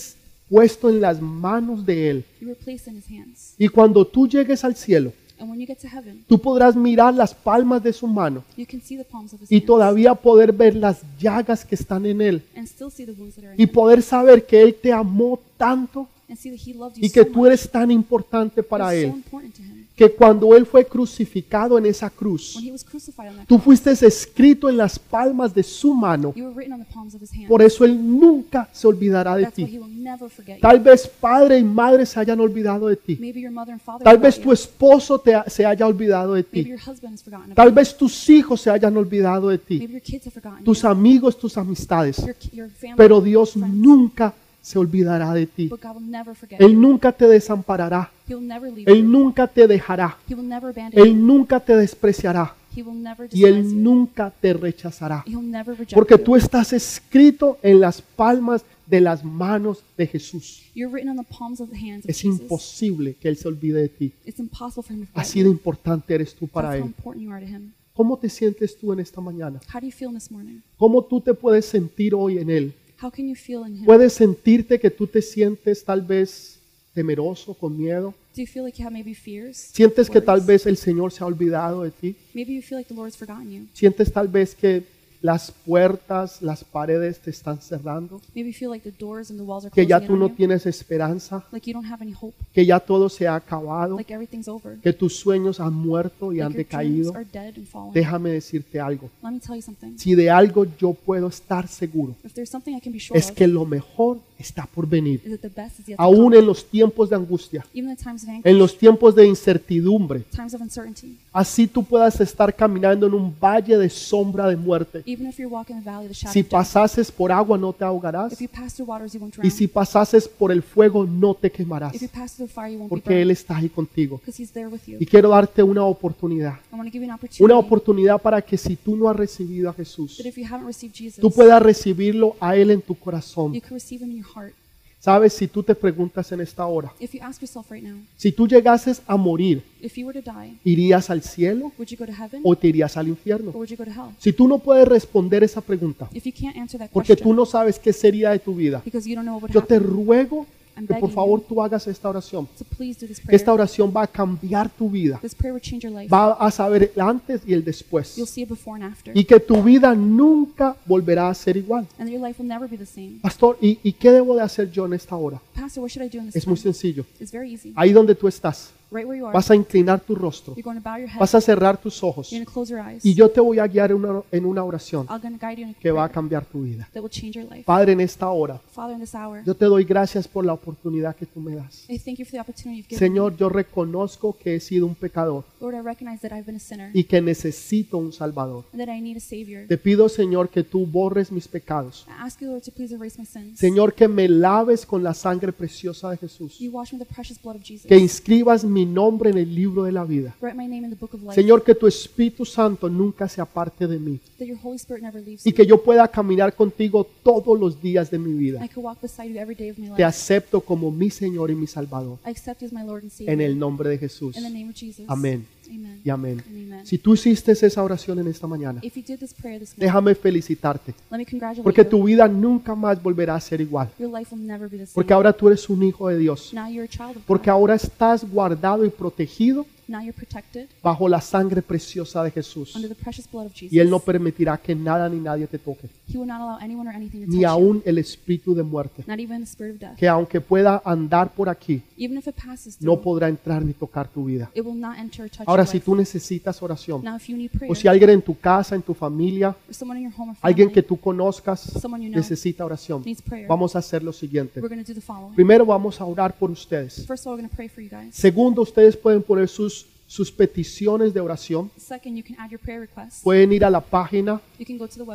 puesto en las manos de Él. you were placed in his hands. Y cuando tú llegues al cielo, And when you get to heaven, tú podrás mirar las palmas de su mano you can see the palms of his y todavía poder ver las llagas que están en Él and still see the wounds that are in y poder saber que Él te amó tanto and see that he loved you y que tú eres tan importante para Él que cuando Él fue crucificado en esa cruz, when he was crucified on that tú fuiste escrito en las palmas de su mano. you were written on the palms of his hands. Por eso Él nunca se olvidará de ti. will never forget you. Tal vez padre y madre se hayan olvidado de ti. Maybe your mother and father Tal vez tu esposo te ha- se haya olvidado de Maybe ti. your husband has forgotten Tal vez tus hijos se hayan olvidado de ti. Maybe your kids have forgotten Tus you. amigos, tus amistades. Pero Dios nunca se olvidará de ti. Él nunca te desamparará. Él nunca te dejará. Él nunca te despreciará. Y Él nunca te rechazará. Porque tú estás escrito en las palmas de las manos de Jesús. Es imposible que Él se olvide de ti. Así de importante eres tú para Él. ¿Cómo te sientes tú en esta mañana? ¿Cómo tú te puedes sentir hoy en Él? How can you feel in him? ¿Puedes sentirte que tú te sientes tal vez temeroso, con miedo? Do you feel like you have maybe fears? ¿Sientes que tal vez el Señor se ha olvidado de ti? Maybe you feel like the Lord's forgotten you. ¿Sientes tal vez que las puertas, las paredes te están cerrando? ¿Que ya tú no tienes esperanza? ¿Que ya todo se ha acabado? ¿Que tus sueños han muerto y han decaído? Déjame decirte algo. Si de algo yo puedo estar seguro, es que lo mejor está por venir. Aún en los tiempos de angustia, en los tiempos de incertidumbre, así tú puedas estar caminando en un valle de sombra de muerte. Si pasases por agua no te ahogarás y si pasases por el fuego no te quemarás, porque Él está ahí contigo. Because He's there with you. Y quiero darte una oportunidad, una oportunidad para que si tú no has recibido a Jesús, tú puedas recibirlo a Él en tu corazón. Heart. Sabes, si tú te preguntas en esta hora, If you ask yourself right now, si tú llegases a morir, if you were to die, ¿irías al cielo would you go to heaven o te irías al infierno? or would you go to hell? Si tú no puedes responder esa pregunta, If you can't answer that porque tú question no sabes qué sería de tu vida, because you don't know what would yo te happen, ruego que por favor tú hagas esta oración. esta oración va a cambiar tu vida. Va a saber el antes y el después. Y que tu vida nunca volverá a ser igual. Pastor, ¿y, y qué debo de hacer yo en esta hora? Es muy sencillo. Ahí donde tú estás, Right where you are, vas a inclinar tu rostro, you're going to bow your head. vas a cerrar tus ojos You're going to close your eyes. y yo te voy a guiar en una, en una oración I'm going to guide you in a que va a cambiar tu vida. that will change your life. Padre, en esta hora, Father, in this hour, yo te doy gracias por la oportunidad que tú me das. I thank you for the opportunity you've given me. Señor, yo reconozco que he sido un pecador Lord, I recognize that I've been a sinner y que necesito un Salvador. and that I need a Savior. Te pido, Señor, que tú borres mis pecados. I ask you, Lord, to please erase my sins. Señor, que me laves con la sangre preciosa de Jesús. You wash me with the precious blood of Jesus. Que inscribas mi nombre en el libro de la vida. Señor, que tu Espíritu Santo nunca se aparte de mí y que yo pueda caminar contigo todos los días de mi vida. Te acepto como mi Señor y mi Salvador. I accept you as my Lord and Savior. En el nombre de Jesús. Amén Amen. y amén. Amen. Si tú hiciste esa oración en esta mañana, this this morning, déjame felicitarte, porque you. tu vida nunca más volverá a ser igual, porque ahora tú eres un hijo de Dios, porque ahora estás guardado y protegido Now you're protected bajo la sangre preciosa de Jesús. under the precious blood of Jesus. Y Él no permitirá que nada ni nadie te toque, He will not allow anyone or anything to ni touch you. aún el espíritu de muerte, Not even the spirit of death. que aunque pueda andar por aquí, Even if it passes no through, podrá entrar ni tocar tu vida. it will not enter or touch Ahora, your si life. tú necesitas oración, Now if you need prayer, o si alguien en tu casa, en tu familia, or someone in your home or alguien family que tú conozcas Someone you know necesita oración, needs prayer, vamos a hacer lo siguiente. we're going to do the following. Primero vamos a orar por ustedes. First of all, we're going to pray for you guys. Segundo, ustedes pueden poner sus, sus peticiones de oración. Second, you can add your prayer requests. Pueden ir a la página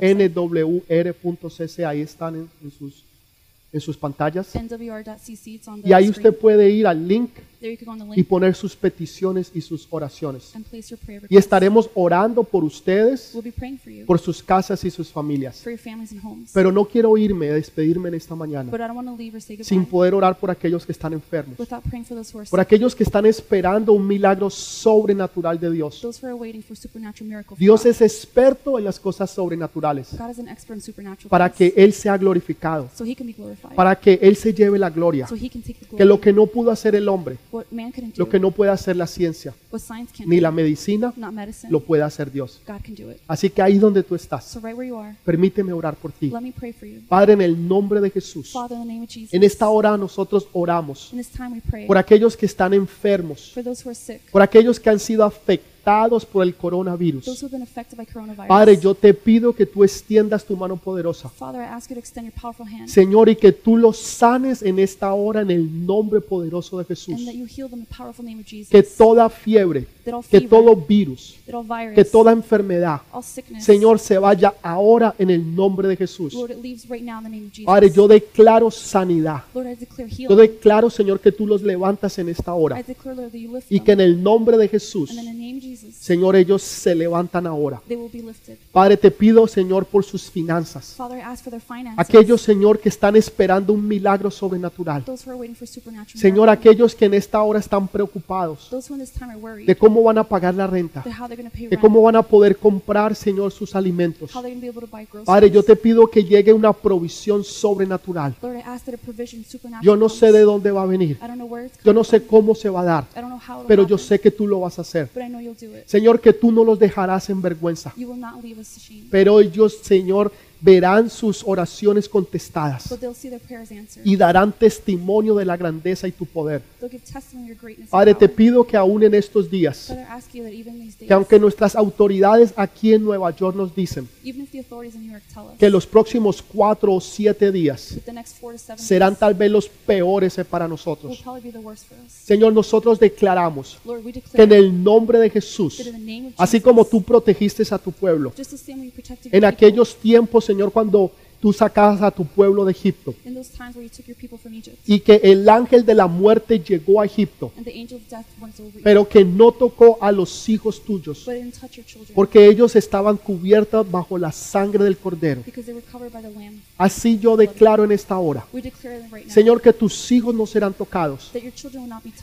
nwr.cc, ahí están en, en sus, en sus pantallas. nwr.cc. Y ahí usted puede ir al link Y poner sus peticiones y sus oraciones. Y estaremos orando por ustedes, We'll be praying for you, por sus casas y sus familias. Pero no quiero irme, despedirme en esta mañana But I don't want to leave or say sin poder orar por aquellos que están enfermos, without praying for those who are por aquellos que están esperando un milagro sobrenatural de Dios. those who are waiting for supernatural miracle. from Dios God. es experto en las cosas sobrenaturales God is an expert in supernatural para que Él sea glorificado, para que Él se lleve la gloria, que lo que no pudo hacer el hombre, What man couldn't do, lo que no puede hacer la ciencia, what science can't ni do, la medicina, lo puede hacer Dios. God can do it. Así que ahí donde tú estás, So right where you are, permíteme orar por ti. let me pray for you. Padre, en el nombre de Jesús, en esta hora nosotros oramos por aquellos que están enfermos, for those who are sick, por aquellos que han sido afectados por el coronavirus. Padre, yo te pido que tú extiendas tu mano poderosa, Señor, y que tú los sanes en esta hora en el nombre poderoso de Jesús. Que toda fiebre, que todo virus, que toda enfermedad, Señor, se vaya ahora en el nombre de Jesús. Padre, yo declaro sanidad. Yo declaro, Señor, que tú los levantas en esta hora. Y que en el nombre de Jesús, Señor, ellos se levantan ahora. Padre, te pido, Señor, por sus finanzas. Aquellos, Señor, que están esperando un milagro sobrenatural. Señor, aquellos que en esta hora están preocupados de cómo van a pagar la renta, de cómo van a poder comprar, Señor, sus alimentos. Padre, yo te pido que llegue una provisión sobrenatural. Yo no sé de dónde va a venir. Yo no sé cómo se va a dar, pero yo sé que tú lo vas a hacer. Señor, que tú no los dejarás en vergüenza, pero ellos, Señor, verán sus oraciones contestadas y darán testimonio de la grandeza y tu poder. Padre, te pido que aún en estos días, que aunque nuestras autoridades aquí en Nueva York nos dicen que los próximos cuatro o siete días serán tal vez los peores para nosotros. Señor, nosotros declaramos que en el nombre de Jesús, así como tú protegiste a tu pueblo, en aquellos tiempos, Señor, cuando tú sacabas a tu pueblo de Egipto. Y que el ángel de la muerte llegó a Egipto, pero que no tocó a los hijos tuyos, porque ellos estaban cubiertos bajo la sangre del cordero. Así yo declaro en esta hora, Señor, que tus hijos no serán tocados,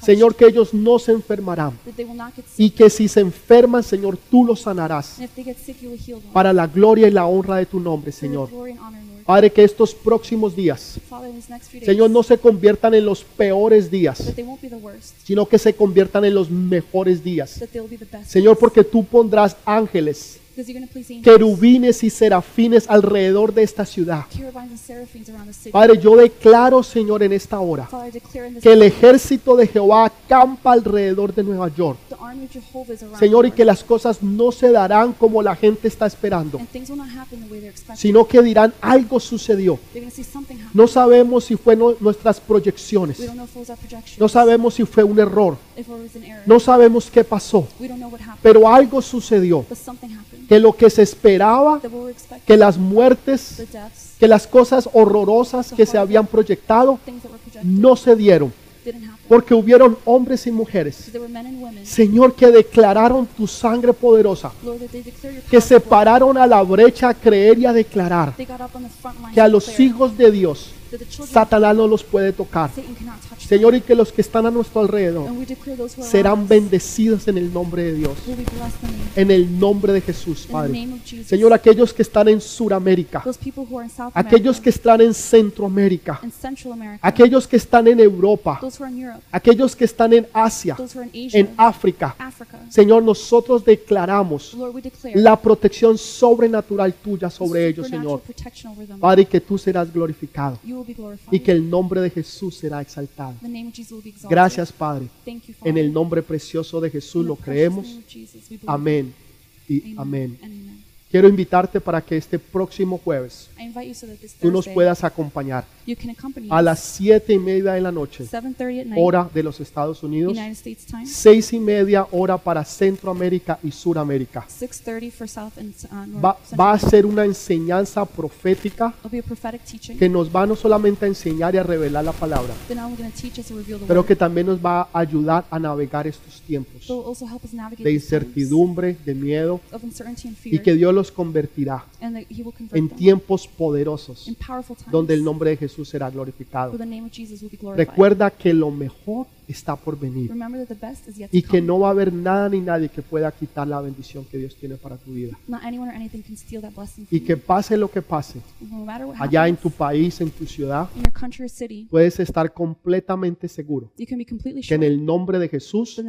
Señor, que ellos no se enfermarán. Y que si se enferman, Señor, tú los sanarás. Para la gloria y la honra de tu nombre, Señor. Padre, que estos próximos días, Señor, no se conviertan en los peores días, sino que se conviertan en los mejores días. Señor, porque tú pondrás ángeles, querubines y serafines alrededor de esta ciudad. Padre, yo declaro, Señor, en esta hora, que el ejército de Jehová acampa alrededor de Nueva York. Señor, y que las cosas no se darán como la gente está esperando, sino que dirán algo sucedió. No sabemos si fue no- nuestras proyecciones, no sabemos si fue un error, no sabemos qué pasó, pero algo sucedió, que lo que se esperaba, que las muertes, que las cosas horrorosas que se habían proyectado no se dieron, porque hubieron hombres y mujeres, Señor, que declararon tu sangre poderosa, que se pararon a la brecha a creer y a declarar que a los hijos de Dios Satanás no los puede tocar. Señor, y que los que están a nuestro alrededor serán bendecidos en el nombre de Dios, en el nombre de Jesús, Padre. Señor, aquellos que están en South aquellos que están en Centroamérica, aquellos que están en Europa, aquellos que están en Asia, en África. Señor, nosotros declaramos la protección sobrenatural tuya sobre ellos, Señor. Padre, y que tú serás glorificado Y que el nombre de Jesús será exaltado. Gracias, Padre. En el nombre precioso de Jesús lo creemos. Amén y amén. Quiero invitarte para que este próximo jueves tú nos puedas acompañar a las siete y media de la noche, 7:30 at night, hora de los Estados Unidos, seis y media hora para Centroamérica y Suramérica. 6:30 for South and uh. Va, va a ser una enseñanza profética que nos va no solamente a enseñar y a revelar la palabra, pero que también nos va a ayudar a navegar estos tiempos de incertidumbre, de miedo, y que Dios los convertirá en tiempos poderosos donde el nombre de Jesús será glorificado. Recuerda que lo mejor está por venir remember that the best is yet to y que no va a haber nada ni nadie que pueda quitar la bendición que Dios tiene para tu vida. Not anyone or anything can steal that blessing Y que pase lo que pase, allá en tu país, en tu ciudad, puedes estar completamente seguro que en el nombre de Jesús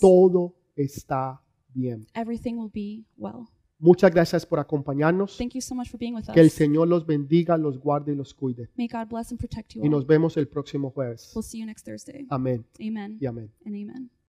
todo está bien. everything will be well. Muchas gracias por acompañarnos. Thank you so much for being with Que el us. Señor los bendiga, los guarde y los cuide. May God bless and protect you Y nos all. vemos el próximo jueves. We'll see you next Thursday. Amén Amen y amén. and amen.